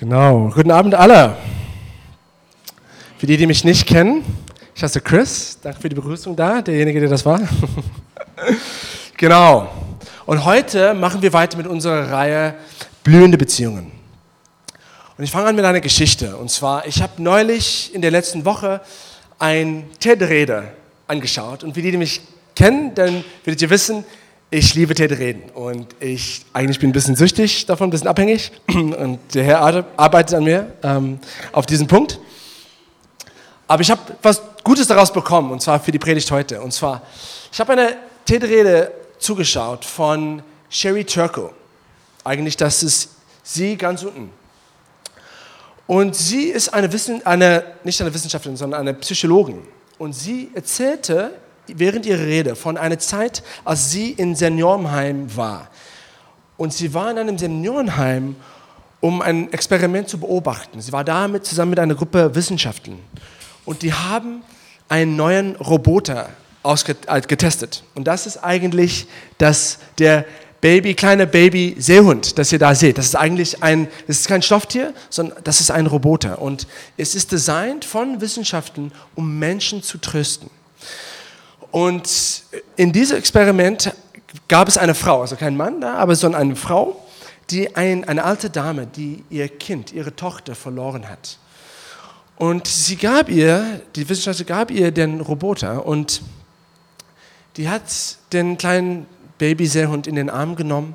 Genau, guten Abend alle. Für die, die mich nicht kennen, ich heiße Chris, danke für die Begrüßung da, derjenige, der das war. genau, und heute machen wir weiter mit unserer Reihe Blühende Beziehungen. Und ich fange an mit einer Geschichte. Und zwar, ich habe neulich in der letzten Woche ein TED-Rede angeschaut. Und für die, die mich kennen, dann werdet ihr wissen, ich liebe TED-Reden und ich eigentlich bin ein bisschen süchtig davon, ein bisschen abhängig und der Herr arbeitet an mir ähm, auf diesen Punkt. Aber ich habe was Gutes daraus bekommen und zwar für die Predigt heute. Und zwar, ich habe eine TED-Rede zugeschaut von Sherry Turko. Eigentlich, das ist sie ganz unten. Und sie ist eine, Wissen, eine nicht eine Wissenschaftlerin, sondern eine Psychologin. Und sie erzählte während ihrer Rede von einer Zeit, als sie in Seniorenheim war. Und sie war in einem Seniorenheim, um ein Experiment zu beobachten. Sie war da mit, zusammen mit einer Gruppe Wissenschaftler. Und die haben einen neuen Roboter äh, getestet. Und das ist eigentlich das, der Baby, kleine Baby Seehund, das ihr da seht. Das ist eigentlich ein, das ist kein Stofftier, sondern das ist ein Roboter. Und es ist designt von Wissenschaftlern, um Menschen zu trösten. Und in diesem Experiment gab es eine Frau, also kein Mann da, aber sondern eine Frau, die ein, eine alte Dame, die ihr Kind, ihre Tochter verloren hat. Und sie gab ihr, die Wissenschaftler gab ihr den Roboter und die hat den kleinen Babyseehund in den Arm genommen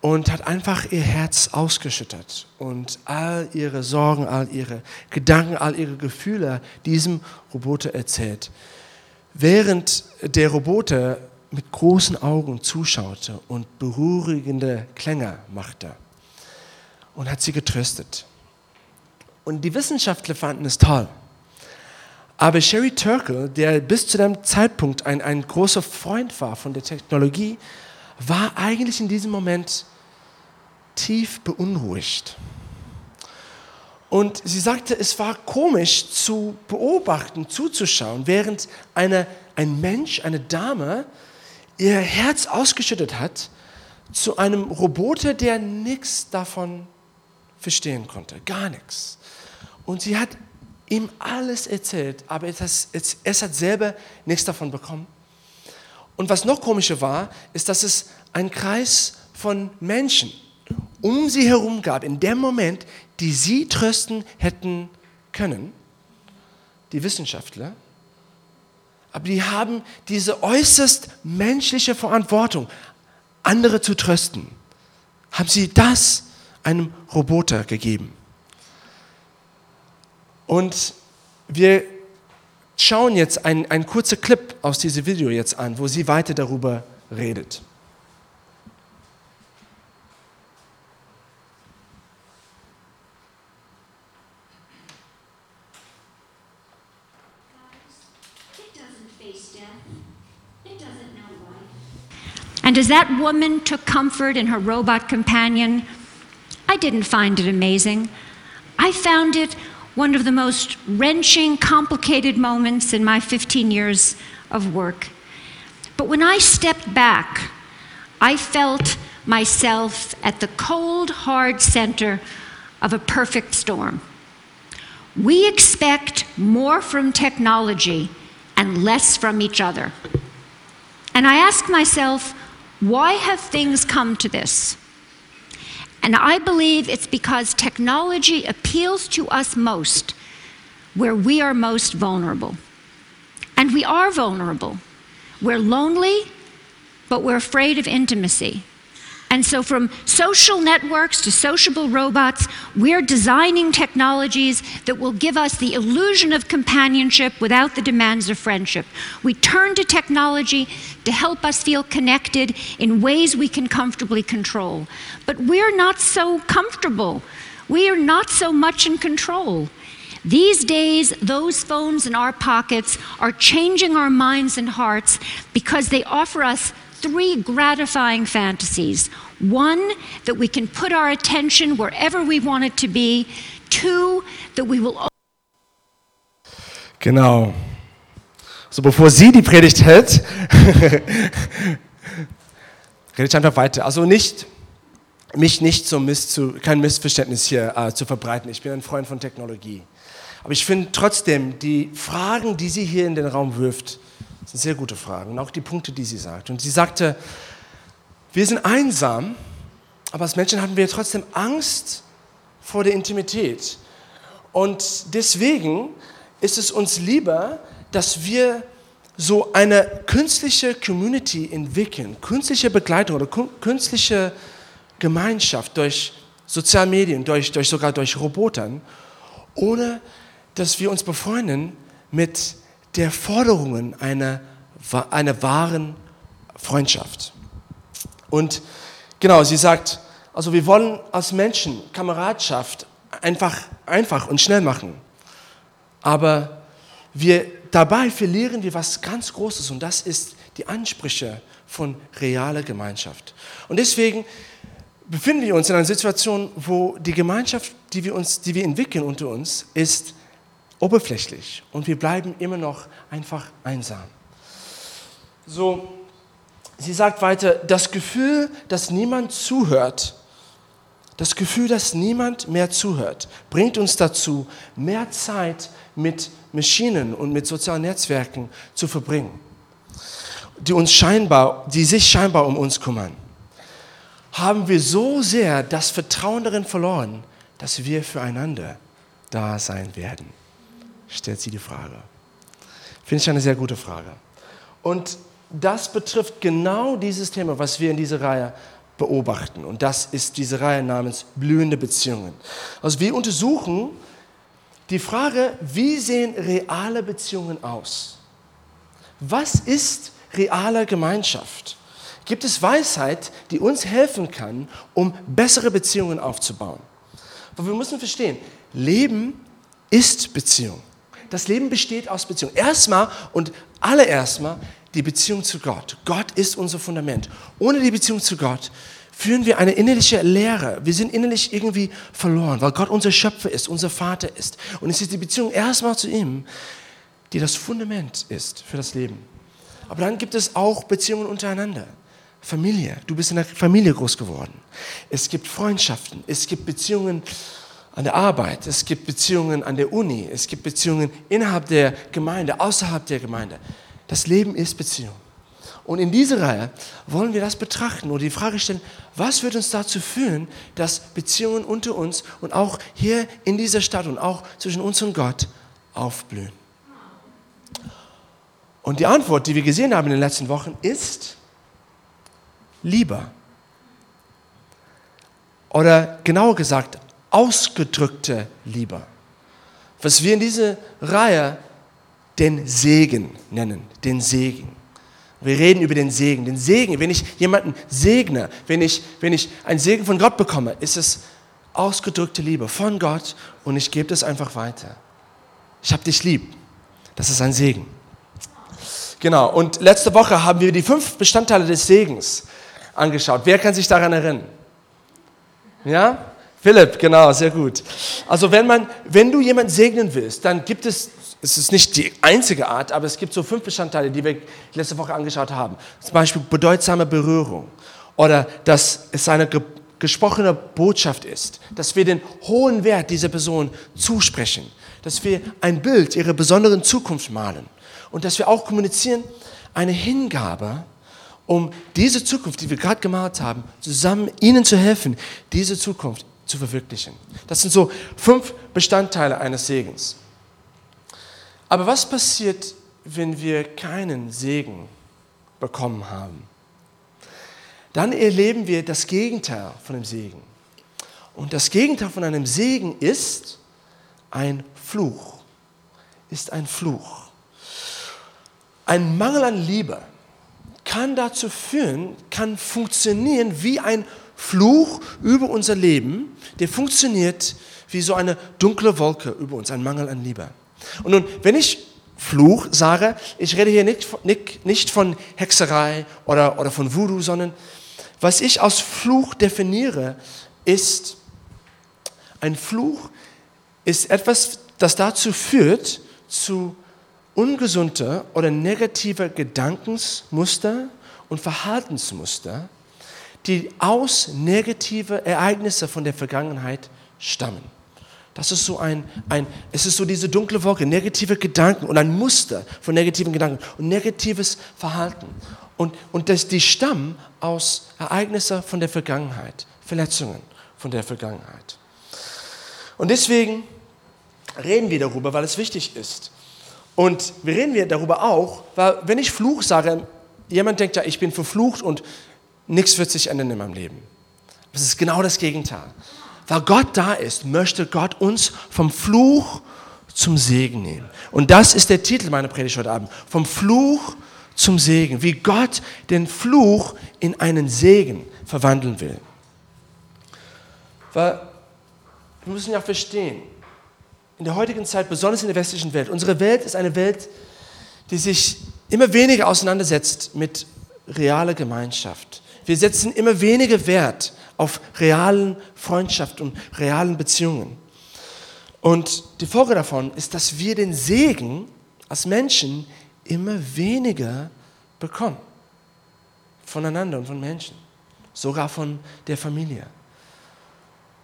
und hat einfach ihr Herz ausgeschüttet und all ihre Sorgen, all ihre Gedanken, all ihre Gefühle diesem Roboter erzählt während der Roboter mit großen Augen zuschaute und beruhigende Klänge machte und hat sie getröstet. Und die Wissenschaftler fanden es toll. Aber Sherry Turkle, der bis zu dem Zeitpunkt ein, ein großer Freund war von der Technologie, war eigentlich in diesem Moment tief beunruhigt. Und sie sagte, es war komisch zu beobachten, zuzuschauen, während eine, ein Mensch, eine Dame, ihr Herz ausgeschüttet hat zu einem Roboter, der nichts davon verstehen konnte, gar nichts. Und sie hat ihm alles erzählt, aber es, es, es hat selber nichts davon bekommen. Und was noch komischer war, ist, dass es ein Kreis von Menschen um sie herum gab, in dem Moment, die sie trösten hätten können, die Wissenschaftler, aber die haben diese äußerst menschliche Verantwortung, andere zu trösten. Haben sie das einem Roboter gegeben? Und wir schauen jetzt einen, kurzen Clip aus diesem Video jetzt an, wo sie weiter darüber redet. And as that woman took comfort in her robot companion, I didn't find it amazing. I found it one of the most wrenching, complicated moments in my 15 years of work. But when I stepped back, I felt myself at the cold, hard center of a perfect storm. We expect more from technology and less from each other. And I ask myself, why have things come to this? And I believe it's because technology appeals to us most where we are most vulnerable. And we are vulnerable. We're lonely, but we're afraid of intimacy. And so, from social networks to sociable robots, we're designing technologies that will give us the illusion of companionship without the demands of friendship. We turn to technology to help us feel connected in ways we can comfortably control. But we're not so comfortable. We are not so much in control. These days, those phones in our pockets are changing our minds and hearts because they offer us three gratifying fantasies. One, that we can put our attention wherever we want it to be. Two, that we will. Genau. So, bevor sie die Predigt hält, rede ich einfach weiter. Also nicht, mich nicht so miss zu, kein Missverständnis hier äh, zu verbreiten. Ich bin ein Freund von Technologie. Aber ich finde trotzdem, die Fragen, die sie hier in den Raum wirft, sind sehr gute Fragen. Und auch die Punkte, die sie sagt. Und sie sagte, wir sind einsam, aber als Menschen hatten wir trotzdem Angst vor der Intimität. Und deswegen ist es uns lieber, dass wir so eine künstliche Community entwickeln, künstliche Begleitung oder künstliche Gemeinschaft durch Sozialmedien, durch, durch sogar durch Robotern, ohne dass wir uns befreunden mit der Forderungen einer, einer wahren Freundschaft. Und genau, sie sagt, also wir wollen als Menschen Kameradschaft einfach, einfach und schnell machen. Aber wir, dabei verlieren wir was ganz Großes und das ist die Ansprüche von realer Gemeinschaft. Und deswegen befinden wir uns in einer Situation, wo die Gemeinschaft, die wir, uns, die wir entwickeln unter uns, ist oberflächlich und wir bleiben immer noch einfach einsam. So, sie sagt weiter, das Gefühl, dass niemand zuhört, das Gefühl, dass niemand mehr zuhört, bringt uns dazu, mehr Zeit mit Maschinen und mit sozialen Netzwerken zu verbringen, die uns scheinbar, die sich scheinbar um uns kümmern. Haben wir so sehr das Vertrauen darin verloren, dass wir füreinander da sein werden? Stellt sie die Frage. Finde ich eine sehr gute Frage. Und das betrifft genau dieses Thema, was wir in dieser Reihe beobachten. Und das ist diese Reihe namens blühende Beziehungen. Also wir untersuchen die Frage, wie sehen reale Beziehungen aus? Was ist reale Gemeinschaft? Gibt es Weisheit, die uns helfen kann, um bessere Beziehungen aufzubauen? Aber wir müssen verstehen, Leben ist Beziehung. Das Leben besteht aus Beziehung. Erstmal und allererstmal die Beziehung zu Gott. Gott ist unser Fundament. Ohne die Beziehung zu Gott führen wir eine innerliche Leere. Wir sind innerlich irgendwie verloren, weil Gott unser Schöpfer ist, unser Vater ist. Und es ist die Beziehung erstmal zu ihm, die das Fundament ist für das Leben. Aber dann gibt es auch Beziehungen untereinander. Familie. Du bist in der Familie groß geworden. Es gibt Freundschaften. Es gibt Beziehungen an der Arbeit, es gibt Beziehungen an der Uni, es gibt Beziehungen innerhalb der Gemeinde, außerhalb der Gemeinde. Das Leben ist Beziehung. Und in dieser Reihe wollen wir das betrachten und die Frage stellen, was wird uns dazu führen, dass Beziehungen unter uns und auch hier in dieser Stadt und auch zwischen uns und Gott aufblühen? Und die Antwort, die wir gesehen haben in den letzten Wochen, ist lieber. Oder genauer gesagt, ausgedrückte Liebe. Was wir in dieser Reihe den Segen nennen, den Segen. Wir reden über den Segen. Den Segen, wenn ich jemanden segne, wenn ich, wenn ich einen Segen von Gott bekomme, ist es ausgedrückte Liebe von Gott und ich gebe das einfach weiter. Ich habe dich lieb. Das ist ein Segen. Genau, und letzte Woche haben wir die fünf Bestandteile des Segens angeschaut. Wer kann sich daran erinnern? Ja? Philipp, genau, sehr gut. Also wenn, man, wenn du jemanden segnen willst, dann gibt es, es ist nicht die einzige Art, aber es gibt so fünf Bestandteile, die wir letzte Woche angeschaut haben. Zum Beispiel bedeutsame Berührung oder dass es eine ge gesprochene Botschaft ist, dass wir den hohen Wert dieser Person zusprechen, dass wir ein Bild ihrer besonderen Zukunft malen und dass wir auch kommunizieren eine Hingabe, um diese Zukunft, die wir gerade gemalt haben, zusammen ihnen zu helfen, diese Zukunft zu verwirklichen. Das sind so fünf Bestandteile eines Segens. Aber was passiert, wenn wir keinen Segen bekommen haben? Dann erleben wir das Gegenteil von dem Segen. Und das Gegenteil von einem Segen ist ein Fluch. Ist ein Fluch. Ein Mangel an Liebe kann dazu führen, kann funktionieren wie ein Fluch über unser Leben, der funktioniert wie so eine dunkle Wolke über uns, ein Mangel an Liebe. Und nun, wenn ich Fluch sage, ich rede hier nicht, nicht, nicht von Hexerei oder, oder von Voodoo, sondern was ich als Fluch definiere, ist, ein Fluch ist etwas, das dazu führt, zu ungesunder oder negativer Gedankensmuster und Verhaltensmuster, die aus negative Ereignisse von der Vergangenheit stammen. Das ist so ein, ein, es ist so diese dunkle Wolke, negative Gedanken und ein Muster von negativen Gedanken und negatives Verhalten. Und, und das, die stammen aus Ereignissen von der Vergangenheit, Verletzungen von der Vergangenheit. Und deswegen reden wir darüber, weil es wichtig ist. Und wir reden wir darüber auch, weil wenn ich Fluch sage, jemand denkt ja, ich bin verflucht und nichts wird sich ändern in meinem Leben. Das ist genau das Gegenteil. Weil Gott da ist, möchte Gott uns vom Fluch zum Segen nehmen. Und das ist der Titel meiner Predigt heute Abend. Vom Fluch zum Segen. Wie Gott den Fluch in einen Segen verwandeln will. Weil wir müssen ja verstehen, in der heutigen Zeit, besonders in der westlichen Welt, unsere Welt ist eine Welt, die sich immer weniger auseinandersetzt mit realer Gemeinschaft. Wir setzen immer weniger Wert auf realen Freundschaft und realen Beziehungen. Und die Folge davon ist, dass wir den Segen als Menschen immer weniger bekommen. Voneinander und von Menschen. Sogar von der Familie.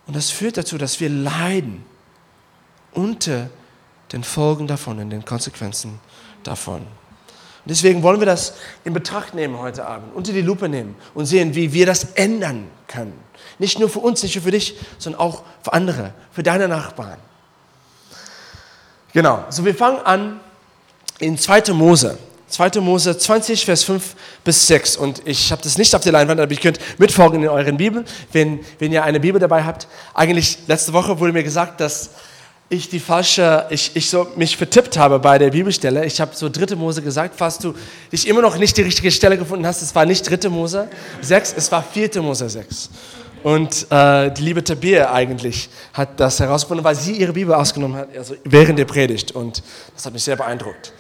Und das führt dazu, dass wir leiden unter den Folgen davon und den Konsequenzen davon. Und deswegen wollen wir das in Betracht nehmen heute Abend, unter die Lupe nehmen und sehen, wie wir das ändern können. Nicht nur für uns, nicht nur für dich, sondern auch für andere, für deine Nachbarn. Genau, so wir fangen an in 2. Mose. 2. Mose 20, Vers 5 bis 6. Und ich habe das nicht auf der Leinwand, aber ihr könnt mitfolgen in euren Bibeln, wenn, wenn ihr eine Bibel dabei habt. Eigentlich letzte Woche wurde mir gesagt, dass ich die falsche, ich, ich so mich vertippt habe bei der Bibelstelle. Ich habe so dritte Mose gesagt, falls du dich immer noch nicht die richtige Stelle gefunden hast. Es war nicht dritte Mose 6, es war vierte Mose 6. Und äh, die liebe Tabir eigentlich hat das herausgefunden, weil sie ihre Bibel ausgenommen hat, also während der Predigt. Und das hat mich sehr beeindruckt.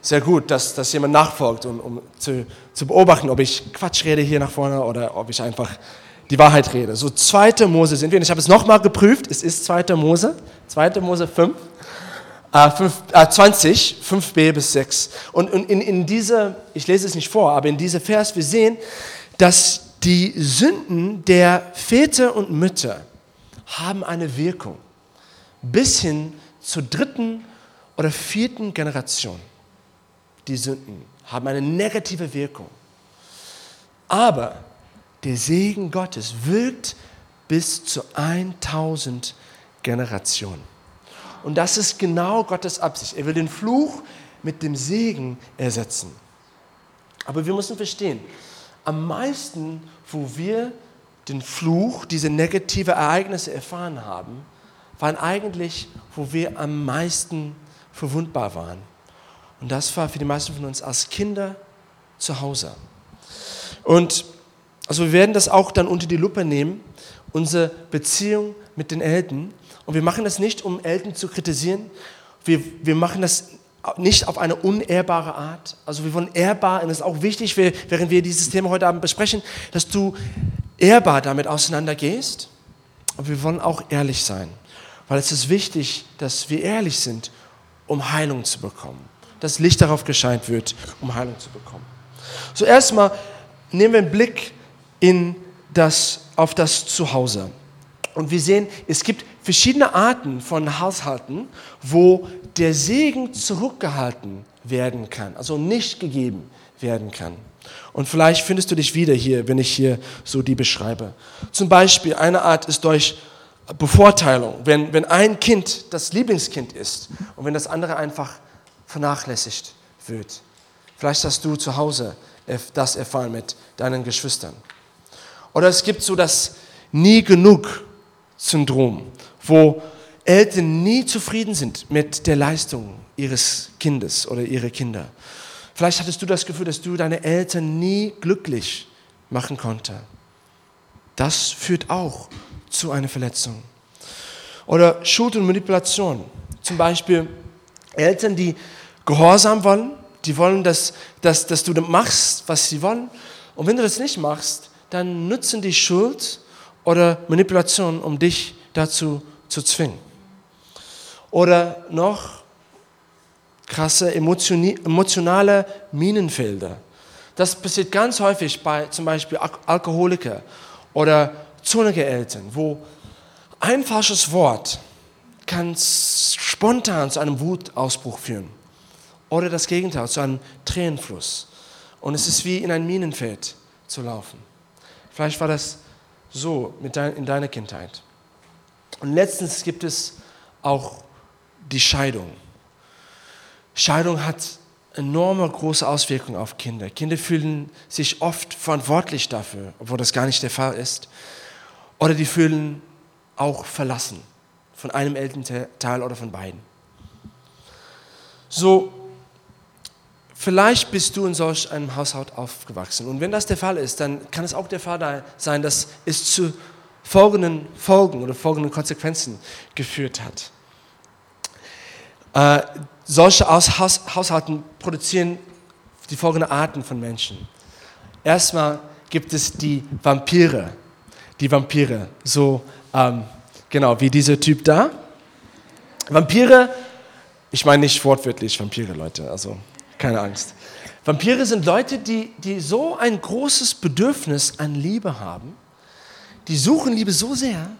Sehr gut, dass, dass jemand nachfolgt, um, um zu, zu beobachten, ob ich Quatsch rede hier nach vorne oder ob ich einfach die Wahrheit rede. So 2. Mose sind wir. Und ich habe es nochmal geprüft. Es ist 2. Mose. 2. Mose 5. Äh, 5 äh, 20, 5b bis 6. Und, und in, in dieser, ich lese es nicht vor, aber in diesem Vers, wir sehen, dass die Sünden der Väter und Mütter haben eine Wirkung bis hin zur dritten oder vierten Generation. Die Sünden haben eine negative Wirkung. Aber der Segen Gottes wirkt bis zu 1000 Generationen. Und das ist genau Gottes Absicht. Er will den Fluch mit dem Segen ersetzen. Aber wir müssen verstehen, am meisten, wo wir den Fluch, diese negative Ereignisse erfahren haben, waren eigentlich, wo wir am meisten verwundbar waren. Und das war für die meisten von uns als Kinder zu Hause. Und also wir werden das auch dann unter die Lupe nehmen, unsere Beziehung mit den Eltern. Und wir machen das nicht, um Eltern zu kritisieren. Wir, wir machen das nicht auf eine unehrbare Art. Also wir wollen ehrbar, und es ist auch wichtig, während wir dieses Thema heute Abend besprechen, dass du ehrbar damit auseinandergehst. Aber wir wollen auch ehrlich sein, weil es ist wichtig, dass wir ehrlich sind, um Heilung zu bekommen. Dass Licht darauf gescheint wird, um Heilung zu bekommen. So erstmal nehmen wir einen Blick in das, auf das Zuhause. Und wir sehen, es gibt verschiedene Arten von Haushalten, wo der Segen zurückgehalten werden kann, also nicht gegeben werden kann. Und vielleicht findest du dich wieder hier, wenn ich hier so die beschreibe. Zum Beispiel, eine Art ist durch Bevorteilung, wenn, wenn ein Kind das Lieblingskind ist und wenn das andere einfach vernachlässigt wird. Vielleicht hast du zu Hause das erfahren mit deinen Geschwistern. Oder es gibt so das Nie genug Syndrom, wo Eltern nie zufrieden sind mit der Leistung ihres Kindes oder ihrer Kinder. Vielleicht hattest du das Gefühl, dass du deine Eltern nie glücklich machen konnte. Das führt auch zu einer Verletzung. Oder Schuld und Manipulation. Zum Beispiel Eltern, die Gehorsam wollen, die wollen, dass, dass, dass du machst, was sie wollen. Und wenn du das nicht machst, dann nutzen die Schuld oder Manipulation, um dich dazu zu zwingen. Oder noch krasse emotionale Minenfelder. Das passiert ganz häufig bei zum Beispiel Alkoholiker oder zornige Eltern, wo ein falsches Wort kann spontan zu einem Wutausbruch führen oder das Gegenteil, zu einem Tränenfluss. Und es ist wie in ein Minenfeld zu laufen. Vielleicht war das so in deiner Kindheit. Und letztens gibt es auch die Scheidung. Scheidung hat enorme große Auswirkungen auf Kinder. Kinder fühlen sich oft verantwortlich dafür, obwohl das gar nicht der Fall ist. Oder die fühlen auch verlassen von einem Elternteil oder von beiden. So, vielleicht bist du in solch einem Haushalt aufgewachsen. Und wenn das der Fall ist, dann kann es auch der Fall sein, dass es zu folgenden Folgen oder folgenden Konsequenzen geführt hat. Äh, solche Haus Haushalten produzieren die folgenden Arten von Menschen. Erstmal gibt es die Vampire. Die Vampire, so ähm, genau wie dieser Typ da. Vampire, ich meine nicht wortwörtlich Vampire, Leute, also keine Angst. Vampire sind Leute, die, die so ein großes Bedürfnis an Liebe haben, die suchen Liebe so sehr,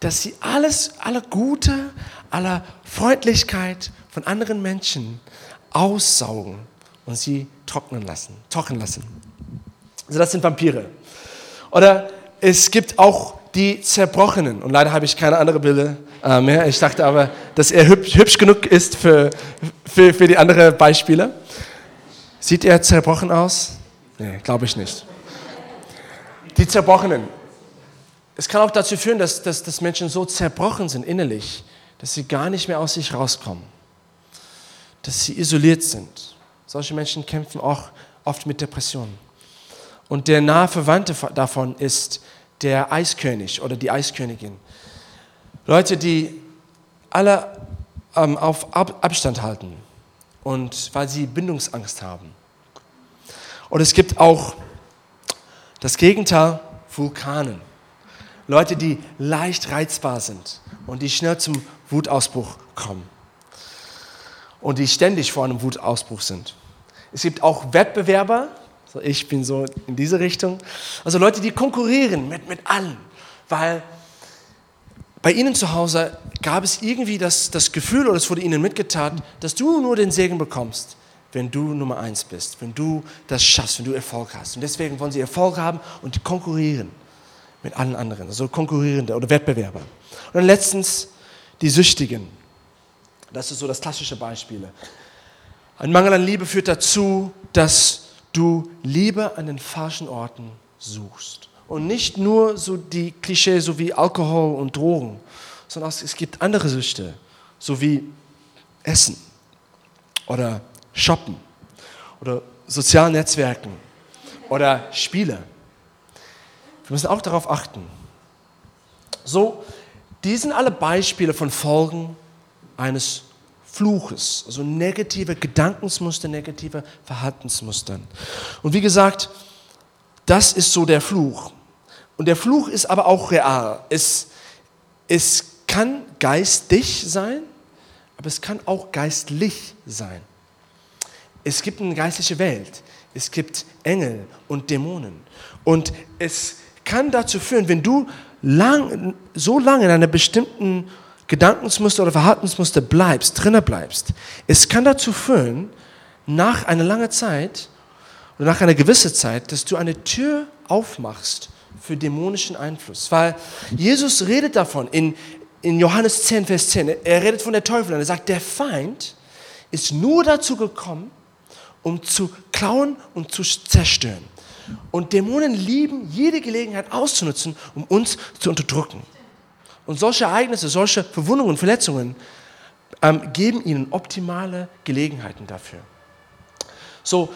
dass sie alles, alle Gute, aller Freundlichkeit von anderen Menschen aussaugen und sie trocknen lassen, trocken lassen. Also das sind Vampire. Oder es gibt auch die Zerbrochenen. Und leider habe ich keine andere Bilder äh, mehr. Ich dachte aber, dass er hübsch, hübsch genug ist für, für, für die anderen Beispiele. Sieht er zerbrochen aus? Nee, glaube ich nicht. Die Zerbrochenen es kann auch dazu führen, dass, dass, dass Menschen so zerbrochen sind innerlich, dass sie gar nicht mehr aus sich rauskommen, dass sie isoliert sind. Solche Menschen kämpfen auch oft mit Depressionen. Und der nahe Verwandte davon ist der Eiskönig oder die Eiskönigin. Leute, die alle ähm, auf Ab Abstand halten und weil sie Bindungsangst haben. Und es gibt auch das Gegenteil, Vulkanen. Leute, die leicht reizbar sind und die schnell zum Wutausbruch kommen. Und die ständig vor einem Wutausbruch sind. Es gibt auch Wettbewerber, ich bin so in diese Richtung, also Leute, die konkurrieren mit, mit allen, weil bei ihnen zu Hause gab es irgendwie das, das Gefühl oder es wurde ihnen mitgeteilt, dass du nur den Segen bekommst, wenn du Nummer eins bist, wenn du das schaffst, wenn du Erfolg hast. Und deswegen wollen sie Erfolg haben und konkurrieren mit allen anderen, also konkurrierende oder Wettbewerber. Und dann letztens die Süchtigen. Das ist so das klassische Beispiel. Ein Mangel an Liebe führt dazu, dass du Liebe an den falschen Orten suchst. Und nicht nur so die Klischees, so wie Alkohol und Drogen, sondern es gibt andere Süchte, so wie Essen oder Shoppen oder sozialen Netzwerken oder Spiele. Wir müssen auch darauf achten. So, die sind alle Beispiele von Folgen eines Fluches, also negative Gedankensmuster, negative Verhaltensmuster. Und wie gesagt, das ist so der Fluch. Und der Fluch ist aber auch real. Es, es kann geistig sein, aber es kann auch geistlich sein. Es gibt eine geistliche Welt. Es gibt Engel und Dämonen. Und es kann dazu führen, wenn du lang, so lange in einer bestimmten Gedankensmuster oder Verhaltensmuster bleibst, drinnen bleibst, es kann dazu führen, nach einer langen Zeit oder nach einer gewissen Zeit, dass du eine Tür aufmachst für dämonischen Einfluss. Weil Jesus redet davon in, in Johannes 10, Vers 10. Er redet von der Teufel und er sagt, der Feind ist nur dazu gekommen, um zu klauen und zu zerstören. Und Dämonen lieben jede Gelegenheit auszunutzen, um uns zu unterdrücken. Und solche Ereignisse, solche Verwundungen, Verletzungen ähm, geben ihnen optimale Gelegenheiten dafür. So,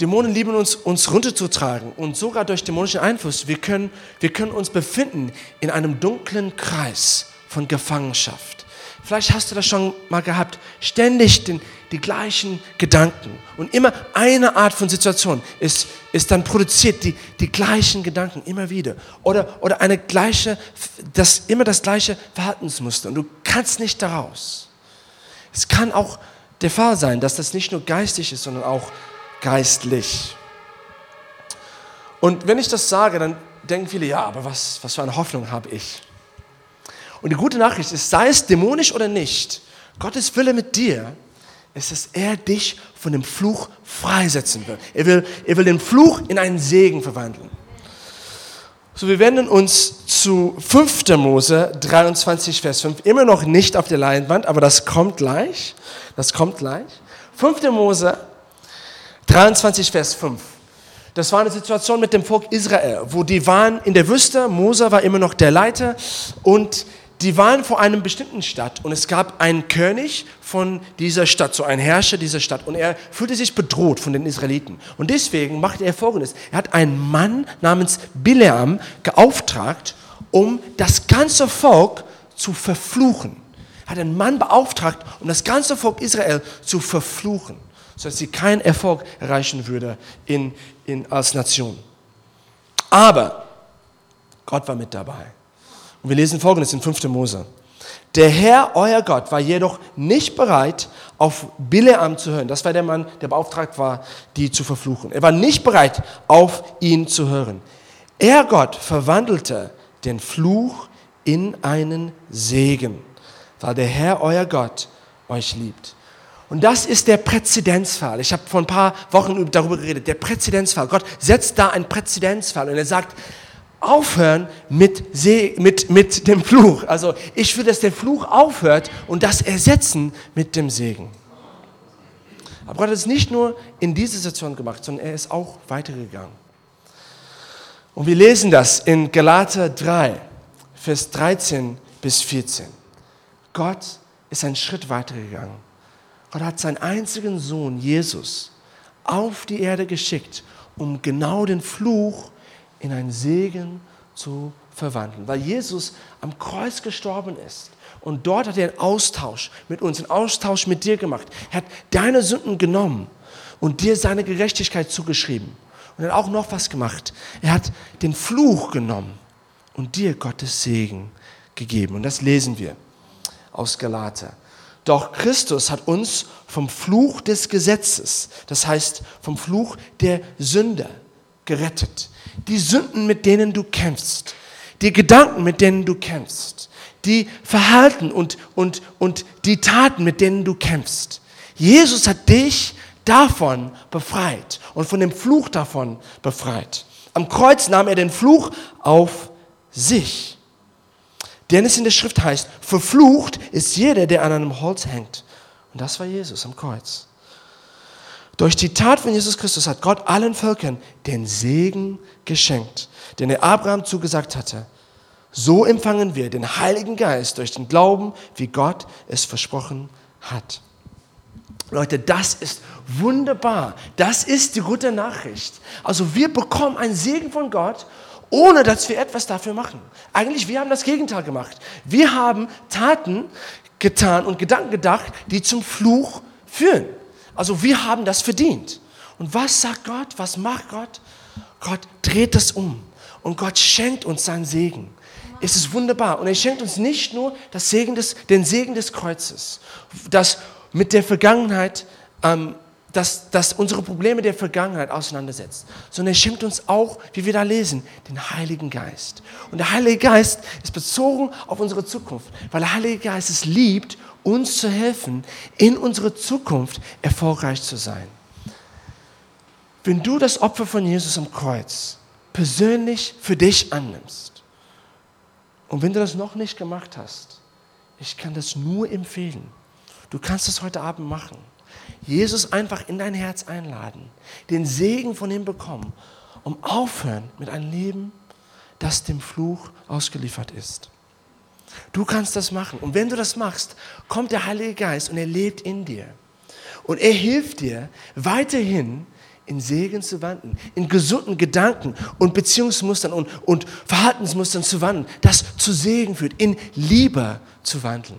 Dämonen lieben uns, uns runterzutragen und sogar durch dämonischen Einfluss, wir können, wir können uns befinden in einem dunklen Kreis von Gefangenschaft. Vielleicht hast du das schon mal gehabt, ständig den, die gleichen Gedanken. Und immer eine Art von Situation ist, ist dann produziert, die, die gleichen Gedanken immer wieder. Oder, oder eine gleiche, das, immer das gleiche Verhaltensmuster. Und du kannst nicht daraus. Es kann auch der Fall sein, dass das nicht nur geistig ist, sondern auch geistlich. Und wenn ich das sage, dann denken viele, ja, aber was, was für eine Hoffnung habe ich? Und die gute Nachricht ist, sei es dämonisch oder nicht, Gottes Wille mit dir ist, dass er dich von dem Fluch freisetzen wird. Er will, er will den Fluch in einen Segen verwandeln. So, wir wenden uns zu 5. Mose 23, Vers 5. Immer noch nicht auf der Leinwand, aber das kommt gleich. Das kommt gleich. 5. Mose 23, Vers 5. Das war eine Situation mit dem Volk Israel, wo die waren in der Wüste. Mose war immer noch der Leiter und die waren vor einem bestimmten Stadt und es gab einen König von dieser Stadt, so ein Herrscher dieser Stadt und er fühlte sich bedroht von den Israeliten. Und deswegen machte er Folgendes. Er hat einen Mann namens Bileam beauftragt, um das ganze Volk zu verfluchen. Er hat einen Mann beauftragt, um das ganze Volk Israel zu verfluchen, sodass sie keinen Erfolg erreichen würde in, in, als Nation. Aber Gott war mit dabei. Und wir lesen folgendes in 5. Mose. Der Herr, euer Gott, war jedoch nicht bereit, auf Bileam zu hören. Das war der Mann, der beauftragt war, die zu verfluchen. Er war nicht bereit, auf ihn zu hören. Er, Gott, verwandelte den Fluch in einen Segen, weil der Herr, euer Gott, euch liebt. Und das ist der Präzedenzfall. Ich habe vor ein paar Wochen darüber geredet. Der Präzedenzfall. Gott setzt da einen Präzedenzfall und er sagt, aufhören mit, mit, mit dem Fluch. Also ich will, dass der Fluch aufhört und das ersetzen mit dem Segen. Aber Gott hat es nicht nur in dieser Situation gemacht, sondern er ist auch weitergegangen. Und wir lesen das in Galater 3, Vers 13 bis 14. Gott ist einen Schritt weitergegangen. Gott hat seinen einzigen Sohn, Jesus, auf die Erde geschickt, um genau den Fluch in einen Segen zu verwandeln. Weil Jesus am Kreuz gestorben ist. Und dort hat er einen Austausch mit uns, einen Austausch mit dir gemacht. Er hat deine Sünden genommen und dir seine Gerechtigkeit zugeschrieben. Und er hat auch noch was gemacht. Er hat den Fluch genommen und dir Gottes Segen gegeben. Und das lesen wir aus Galater. Doch Christus hat uns vom Fluch des Gesetzes, das heißt vom Fluch der Sünde, gerettet. Die Sünden, mit denen du kämpfst, die Gedanken, mit denen du kämpfst, die Verhalten und, und, und die Taten, mit denen du kämpfst. Jesus hat dich davon befreit und von dem Fluch davon befreit. Am Kreuz nahm er den Fluch auf sich. Denn es in der Schrift heißt, verflucht ist jeder, der an einem Holz hängt. Und das war Jesus am Kreuz. Durch die Tat von Jesus Christus hat Gott allen Völkern den Segen geschenkt, den er Abraham zugesagt hatte. So empfangen wir den Heiligen Geist durch den Glauben, wie Gott es versprochen hat. Leute, das ist wunderbar. Das ist die gute Nachricht. Also wir bekommen einen Segen von Gott, ohne dass wir etwas dafür machen. Eigentlich, wir haben das Gegenteil gemacht. Wir haben Taten getan und Gedanken gedacht, die zum Fluch führen. Also wir haben das verdient. Und was sagt Gott? Was macht Gott? Gott dreht das um und Gott schenkt uns seinen Segen. Es ist wunderbar. Und er schenkt uns nicht nur das Segen des, den Segen des Kreuzes, das mit der Vergangenheit, ähm, das, das unsere Probleme der Vergangenheit auseinandersetzt, sondern er schenkt uns auch, wie wir da lesen, den Heiligen Geist. Und der Heilige Geist ist bezogen auf unsere Zukunft, weil der Heilige Geist es liebt, uns zu helfen, in unserer Zukunft erfolgreich zu sein. Wenn du das Opfer von Jesus am Kreuz persönlich für dich annimmst und wenn du das noch nicht gemacht hast, ich kann das nur empfehlen. Du kannst das heute Abend machen. Jesus einfach in dein Herz einladen, den Segen von ihm bekommen, um aufhören mit einem Leben, das dem Fluch ausgeliefert ist. Du kannst das machen. Und wenn du das machst, kommt der Heilige Geist und er lebt in dir. Und er hilft dir weiterhin in Segen zu wandeln, in gesunden Gedanken und Beziehungsmustern und, und Verhaltensmustern zu wandeln, das zu Segen führt, in Liebe zu wandeln.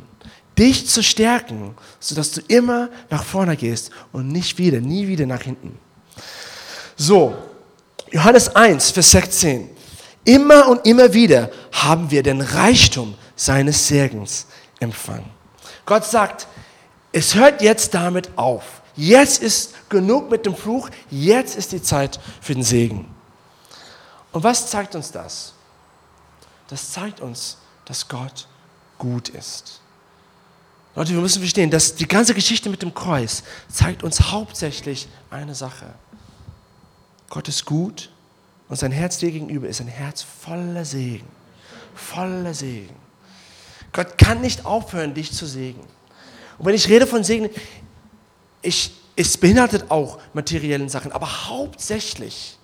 Dich zu stärken, sodass du immer nach vorne gehst und nicht wieder, nie wieder nach hinten. So, Johannes 1, Vers 16. Immer und immer wieder haben wir den Reichtum seines Segens empfangen. Gott sagt, es hört jetzt damit auf. Jetzt ist genug mit dem Fluch, jetzt ist die Zeit für den Segen. Und was zeigt uns das? Das zeigt uns, dass Gott gut ist. Leute, wir müssen verstehen, dass die ganze Geschichte mit dem Kreuz zeigt uns hauptsächlich eine Sache. Gott ist gut und sein Herz dir gegenüber ist ein Herz voller Segen. Voller Segen. Gott kann nicht aufhören, dich zu segnen. Und wenn ich rede von Segen, ich, es beinhaltet auch materiellen Sachen, aber hauptsächlich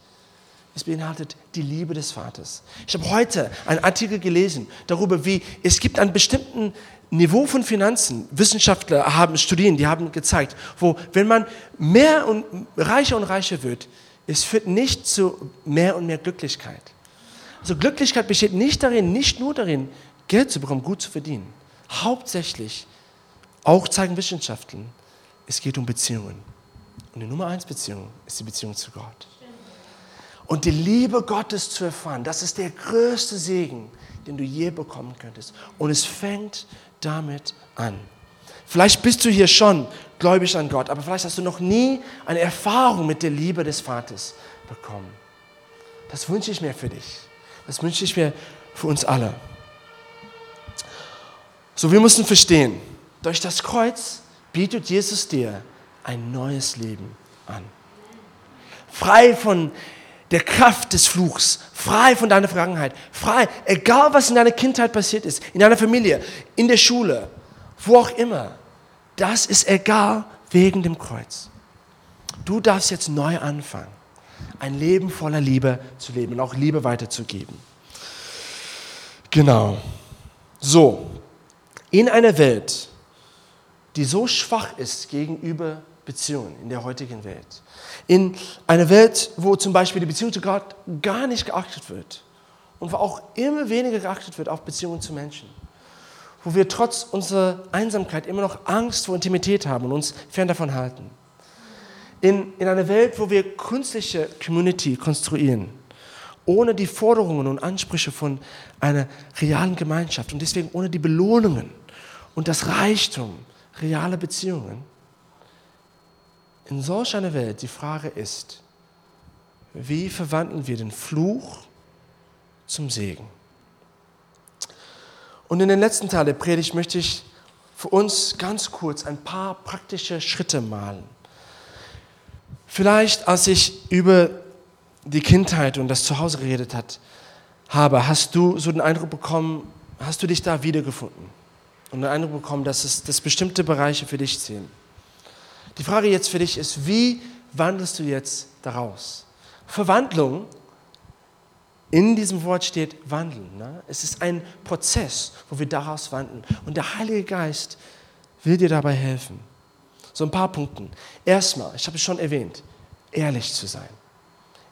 es beinhaltet die Liebe des Vaters. Ich habe heute einen Artikel gelesen darüber, wie es gibt einen bestimmten Niveau von Finanzen. Wissenschaftler haben studieren, die haben gezeigt, wo wenn man mehr und reicher und reicher wird, es führt nicht zu mehr und mehr Glücklichkeit. Also Glücklichkeit besteht nicht darin, nicht nur darin, Geld zu bekommen, gut zu verdienen. Hauptsächlich, auch zeigen Wissenschaften, es geht um Beziehungen. Und die Nummer eins Beziehung ist die Beziehung zu Gott. Und die Liebe Gottes zu erfahren, das ist der größte Segen, den du je bekommen könntest. Und es fängt damit an. Vielleicht bist du hier schon gläubig an Gott, aber vielleicht hast du noch nie eine Erfahrung mit der Liebe des Vaters bekommen. Das wünsche ich mir für dich. Das wünsche ich mir für uns alle. So, wir müssen verstehen, durch das Kreuz bietet Jesus dir ein neues Leben an. Frei von der Kraft des Fluchs, frei von deiner Vergangenheit, frei, egal was in deiner Kindheit passiert ist, in deiner Familie, in der Schule, wo auch immer. Das ist egal wegen dem Kreuz. Du darfst jetzt neu anfangen, ein Leben voller Liebe zu leben und auch Liebe weiterzugeben. Genau. So, in einer Welt, die so schwach ist gegenüber Beziehungen in der heutigen Welt, in einer Welt, wo zum Beispiel die Beziehung zu Gott gar nicht geachtet wird und wo auch immer weniger geachtet wird auf Beziehungen zu Menschen, wo wir trotz unserer Einsamkeit immer noch Angst vor Intimität haben und uns fern davon halten. In, in einer Welt, wo wir künstliche Community konstruieren, ohne die Forderungen und Ansprüche von einer realen Gemeinschaft und deswegen ohne die Belohnungen und das Reichtum realer Beziehungen, in solch einer Welt die Frage ist, wie verwandeln wir den Fluch zum Segen? Und in den letzten Teil der Predigt möchte ich für uns ganz kurz ein paar praktische Schritte malen. Vielleicht, als ich über die Kindheit und das Zuhause geredet habe, hast du so den Eindruck bekommen, hast du dich da wiedergefunden und den Eindruck bekommen, dass es dass bestimmte Bereiche für dich zählen. Die Frage jetzt für dich ist, wie wandelst du jetzt daraus? Verwandlung, in diesem Wort steht wandeln. Ne? Es ist ein Prozess, wo wir daraus wandeln. Und der Heilige Geist will dir dabei helfen. So ein paar Punkte. Erstmal, ich habe es schon erwähnt, ehrlich zu sein.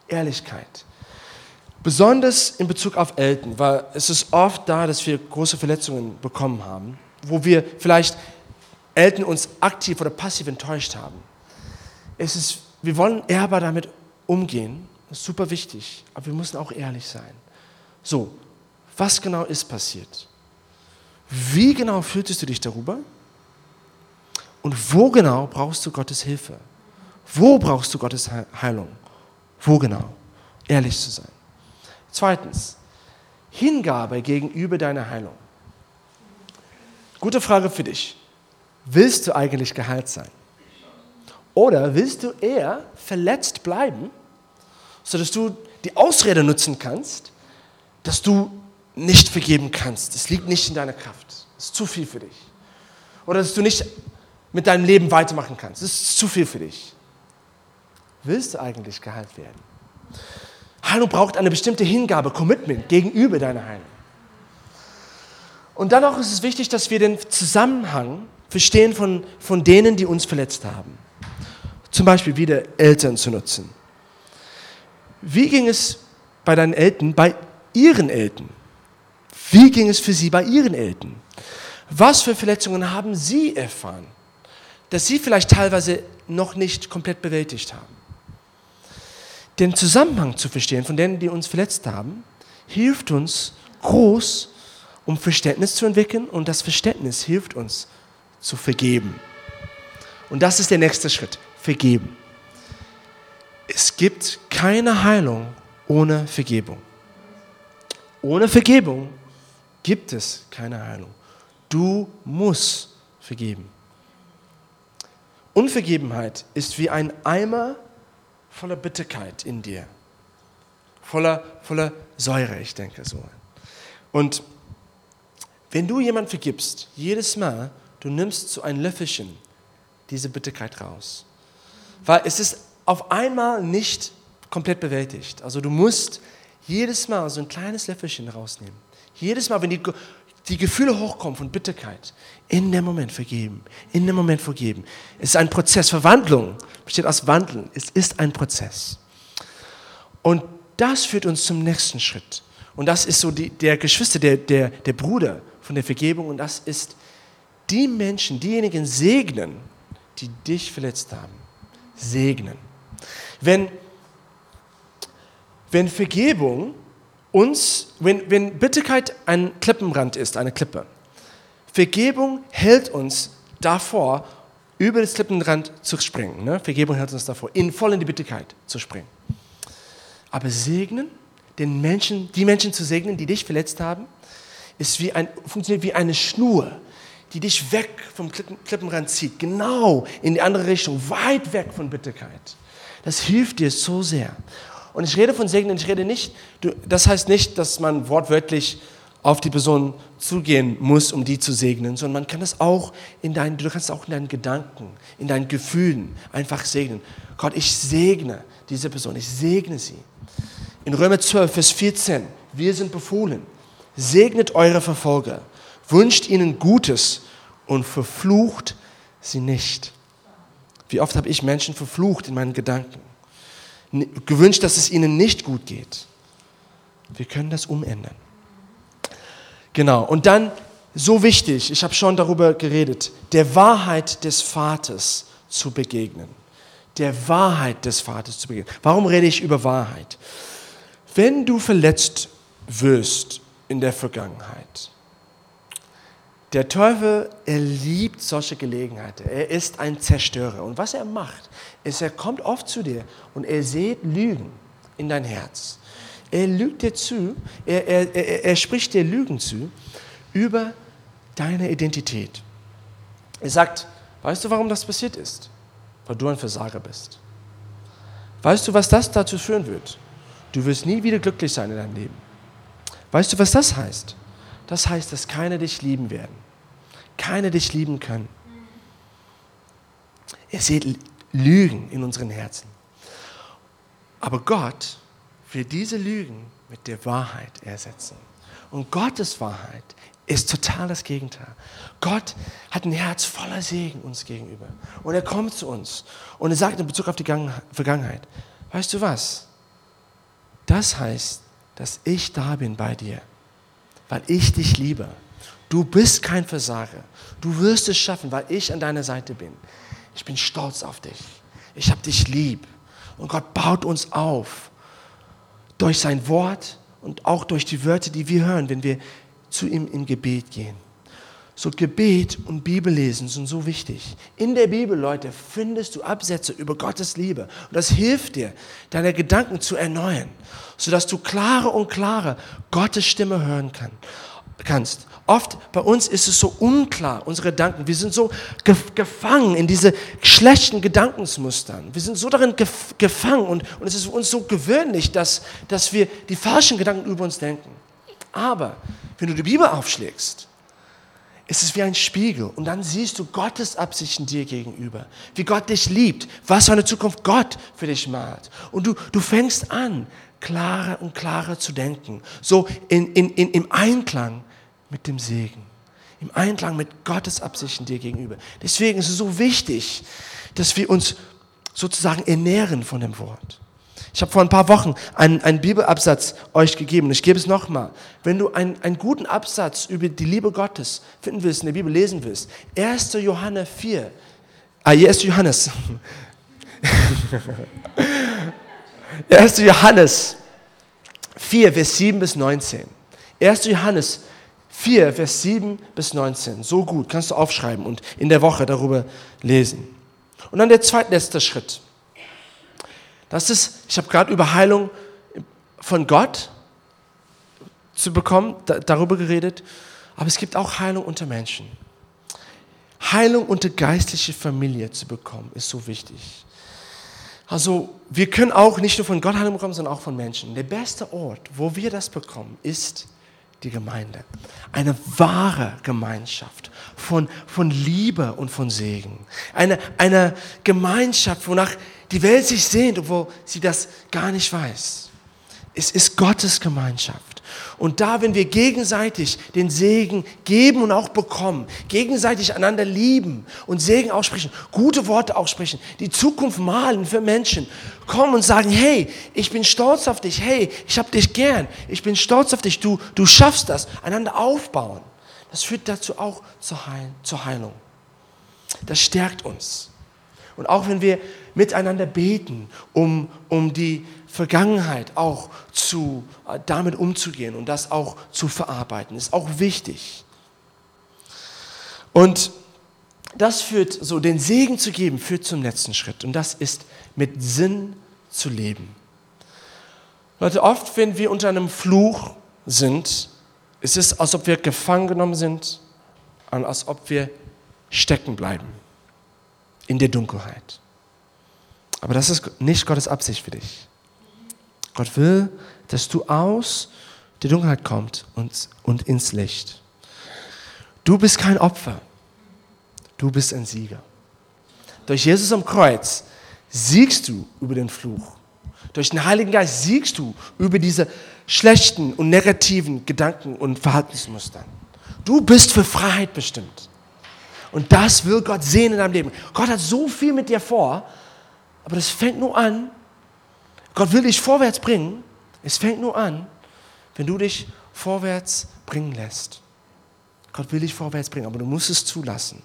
Ehrlichkeit. Besonders in Bezug auf Eltern, weil es ist oft da, dass wir große Verletzungen bekommen haben, wo wir vielleicht Eltern uns aktiv oder passiv enttäuscht haben. Es ist, wir wollen ehrbar damit umgehen, das ist super wichtig, aber wir müssen auch ehrlich sein. So, was genau ist passiert? Wie genau fühltest du dich darüber? Und wo genau brauchst du Gottes Hilfe? Wo brauchst du Gottes Heilung? Wo genau? Ehrlich zu sein. Zweitens, Hingabe gegenüber deiner Heilung. Gute Frage für dich willst du eigentlich geheilt sein? Oder willst du eher verletzt bleiben, sodass du die Ausrede nutzen kannst, dass du nicht vergeben kannst? Es liegt nicht in deiner Kraft. Es ist zu viel für dich. Oder dass du nicht mit deinem Leben weitermachen kannst. Es ist zu viel für dich. Willst du eigentlich geheilt werden? Heilung braucht eine bestimmte Hingabe, Commitment gegenüber deiner Heilung. Und dann auch ist es wichtig, dass wir den Zusammenhang verstehen von, von denen, die uns verletzt haben. Zum Beispiel wieder Eltern zu nutzen. Wie ging es bei deinen Eltern, bei ihren Eltern? Wie ging es für sie bei ihren Eltern? Was für Verletzungen haben sie erfahren, dass sie vielleicht teilweise noch nicht komplett bewältigt haben? Den Zusammenhang zu verstehen von denen, die uns verletzt haben, hilft uns groß, um Verständnis zu entwickeln und das Verständnis hilft uns, zu vergeben. Und das ist der nächste Schritt, vergeben. Es gibt keine Heilung ohne Vergebung. Ohne Vergebung gibt es keine Heilung. Du musst vergeben. Unvergebenheit ist wie ein Eimer voller Bitterkeit in dir. Voller, voller Säure, ich denke so. Und wenn du jemand vergibst, jedes Mal, du nimmst so ein Löffelchen diese Bitterkeit raus. Weil es ist auf einmal nicht komplett bewältigt. Also du musst jedes Mal so ein kleines Löffelchen rausnehmen. Jedes Mal, wenn die, die Gefühle hochkommen von Bitterkeit, in dem Moment vergeben, in dem Moment vergeben. Es ist ein Prozess. Verwandlung besteht aus Wandeln. Es ist ein Prozess. Und das führt uns zum nächsten Schritt. Und das ist so die, der Geschwister, der, der, der Bruder von der Vergebung. Und das ist die Menschen, diejenigen segnen, die dich verletzt haben. Segnen. Wenn, wenn Vergebung uns, wenn, wenn Bitterkeit ein Klippenrand ist, eine Klippe, Vergebung hält uns davor, über das Klippenrand zu springen. Ne? Vergebung hält uns davor, in, voll in die Bitterkeit zu springen. Aber segnen, den Menschen, die Menschen zu segnen, die dich verletzt haben, ist wie ein, funktioniert wie eine Schnur, die dich weg vom Klippenrand zieht, genau in die andere Richtung, weit weg von Bitterkeit. Das hilft dir so sehr. Und ich rede von Segnen, ich rede nicht, du, das heißt nicht, dass man wortwörtlich auf die Person zugehen muss, um die zu segnen, sondern man kann das auch in deinen, du kannst auch in deinen Gedanken, in deinen Gefühlen einfach segnen. Gott, ich segne diese Person, ich segne sie. In Römer 12, Vers 14, wir sind befohlen, segnet eure Verfolger, wünscht ihnen Gutes und verflucht sie nicht. Wie oft habe ich Menschen verflucht in meinen Gedanken? Gewünscht, dass es ihnen nicht gut geht. Wir können das umändern. Genau. Und dann, so wichtig, ich habe schon darüber geredet, der Wahrheit des Vaters zu begegnen. Der Wahrheit des Vaters zu begegnen. Warum rede ich über Wahrheit? Wenn du verletzt wirst in der Vergangenheit, der Teufel, er liebt solche Gelegenheiten. Er ist ein Zerstörer. Und was er macht, ist, er kommt oft zu dir und er sieht Lügen in dein Herz. Er lügt dir zu, er, er, er, er spricht dir Lügen zu über deine Identität. Er sagt, weißt du, warum das passiert ist? Weil du ein Versager bist. Weißt du, was das dazu führen wird? Du wirst nie wieder glücklich sein in deinem Leben. Weißt du, was das heißt? Das heißt, dass keine dich lieben werden. Keine dich lieben können. Ihr seht Lügen in unseren Herzen. Aber Gott will diese Lügen mit der Wahrheit ersetzen. Und Gottes Wahrheit ist total das Gegenteil. Gott hat ein Herz voller Segen uns gegenüber. Und er kommt zu uns und er sagt in Bezug auf die Vergangenheit, weißt du was? Das heißt, dass ich da bin bei dir weil ich dich liebe. Du bist kein Versager. Du wirst es schaffen, weil ich an deiner Seite bin. Ich bin stolz auf dich. Ich habe dich lieb. Und Gott baut uns auf durch sein Wort und auch durch die Wörter, die wir hören, wenn wir zu ihm in Gebet gehen. So Gebet und Bibellesen sind so wichtig. In der Bibel, Leute, findest du Absätze über Gottes Liebe. Und das hilft dir, deine Gedanken zu erneuern, sodass du klarer und klarer Gottes Stimme hören kann, kannst. Oft bei uns ist es so unklar, unsere Gedanken. Wir sind so gefangen in diese schlechten Gedankensmustern. Wir sind so darin gefangen und, und es ist uns so gewöhnlich, dass, dass wir die falschen Gedanken über uns denken. Aber wenn du die Bibel aufschlägst, es ist wie ein Spiegel und dann siehst du Gottes Absichten dir gegenüber, wie Gott dich liebt, was für eine Zukunft Gott für dich malt. Und du, du fängst an, klarer und klarer zu denken, so in, in, in, im Einklang mit dem Segen, im Einklang mit Gottes Absichten dir gegenüber. Deswegen ist es so wichtig, dass wir uns sozusagen ernähren von dem Wort. Ich habe vor ein paar Wochen einen, einen Bibelabsatz euch gegeben. Ich gebe es nochmal. Wenn du einen, einen guten Absatz über die Liebe Gottes finden willst, in der Bibel lesen willst, 1. Johannes 4, ah, 1. Johannes. 1. Johannes 4, Vers 7 bis 19. 1. Johannes 4, Vers 7 bis 19. So gut, kannst du aufschreiben und in der Woche darüber lesen. Und dann der zweitletzte Schritt. Das ist, ich habe gerade über Heilung von Gott zu bekommen, da, darüber geredet, aber es gibt auch Heilung unter Menschen. Heilung unter geistliche Familie zu bekommen, ist so wichtig. Also wir können auch nicht nur von Gott Heilung bekommen, sondern auch von Menschen. Der beste Ort, wo wir das bekommen, ist die Gemeinde. Eine wahre Gemeinschaft von, von Liebe und von Segen. Eine, eine Gemeinschaft, wonach die Welt sich sehnt, obwohl sie das gar nicht weiß. Es ist Gottes Gemeinschaft. Und da, wenn wir gegenseitig den Segen geben und auch bekommen, gegenseitig einander lieben und Segen aussprechen, gute Worte aussprechen, die Zukunft malen für Menschen, kommen und sagen, hey, ich bin stolz auf dich, hey, ich habe dich gern, ich bin stolz auf dich, du, du schaffst das, einander aufbauen. Das führt dazu auch zur, zur Heilung. Das stärkt uns. Und auch wenn wir miteinander beten, um, um die Vergangenheit auch zu, äh, damit umzugehen und das auch zu verarbeiten, ist auch wichtig. Und das führt, so den Segen zu geben, führt zum letzten Schritt. Und das ist mit Sinn zu leben. Leute, oft, wenn wir unter einem Fluch sind, ist es, als ob wir gefangen genommen sind als ob wir stecken bleiben in der Dunkelheit. Aber das ist nicht Gottes Absicht für dich. Gott will, dass du aus der Dunkelheit kommst und, und ins Licht. Du bist kein Opfer. Du bist ein Sieger. Durch Jesus am Kreuz siegst du über den Fluch. Durch den Heiligen Geist siegst du über diese schlechten und negativen Gedanken und Verhaltensmuster. Du bist für Freiheit bestimmt. Und das will Gott sehen in deinem Leben. Gott hat so viel mit dir vor, aber das fängt nur an, Gott will dich vorwärts bringen. Es fängt nur an, wenn du dich vorwärts bringen lässt. Gott will dich vorwärts bringen, aber du musst es zulassen.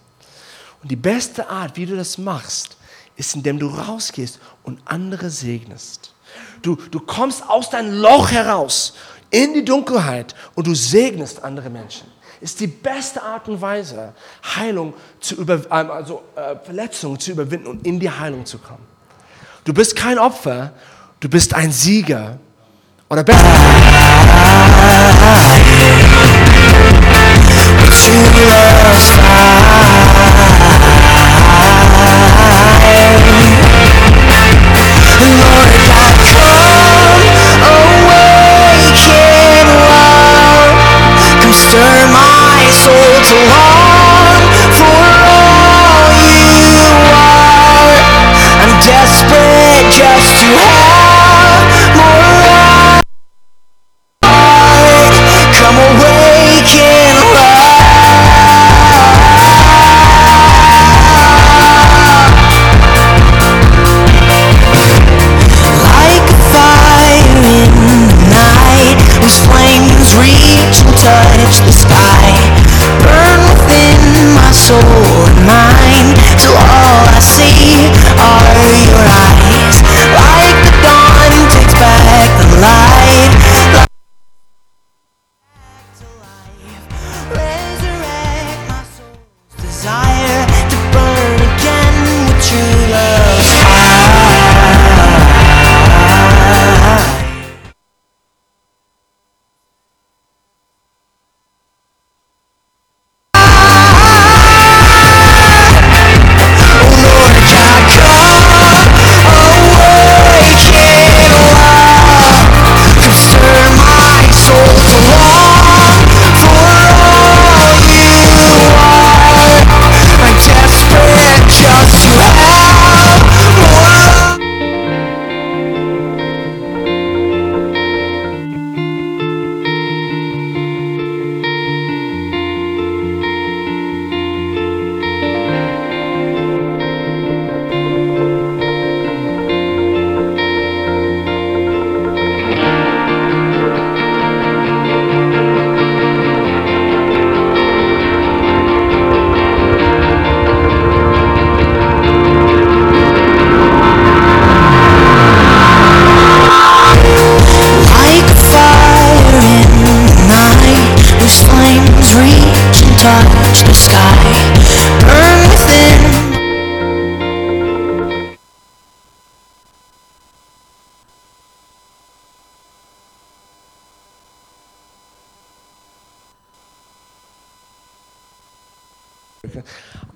Und die beste Art, wie du das machst, ist, indem du rausgehst und andere segnest. Du, du kommst aus deinem Loch heraus in die Dunkelheit und du segnest andere Menschen. Ist die beste Art und Weise, Heilung zu über, ähm, also äh, Verletzungen zu überwinden und in die Heilung zu kommen. Du bist kein Opfer, Du bist ein Sieger. Oder besser. Stir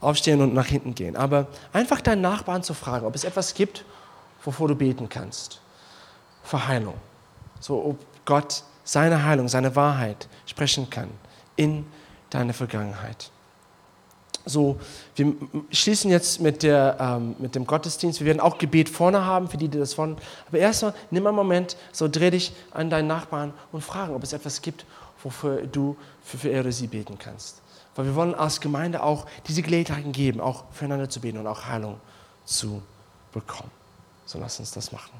aufstehen und nach hinten gehen. Aber einfach deinen Nachbarn zu fragen, ob es etwas gibt, wovor du beten kannst. Für Heilung. So, ob Gott seine Heilung, seine Wahrheit sprechen kann in deine Vergangenheit. So, wir schließen jetzt mit, der, ähm, mit dem Gottesdienst. Wir werden auch Gebet vorne haben, für die, die das wollen. Aber erstmal nimm einen Moment, so dreh dich an deinen Nachbarn und fragen, ob es etwas gibt, wofür du für, für er oder sie beten kannst. Weil wir wollen als Gemeinde auch diese Gelegenheiten geben, auch füreinander zu beten und auch Heilung zu bekommen. So lass uns das machen.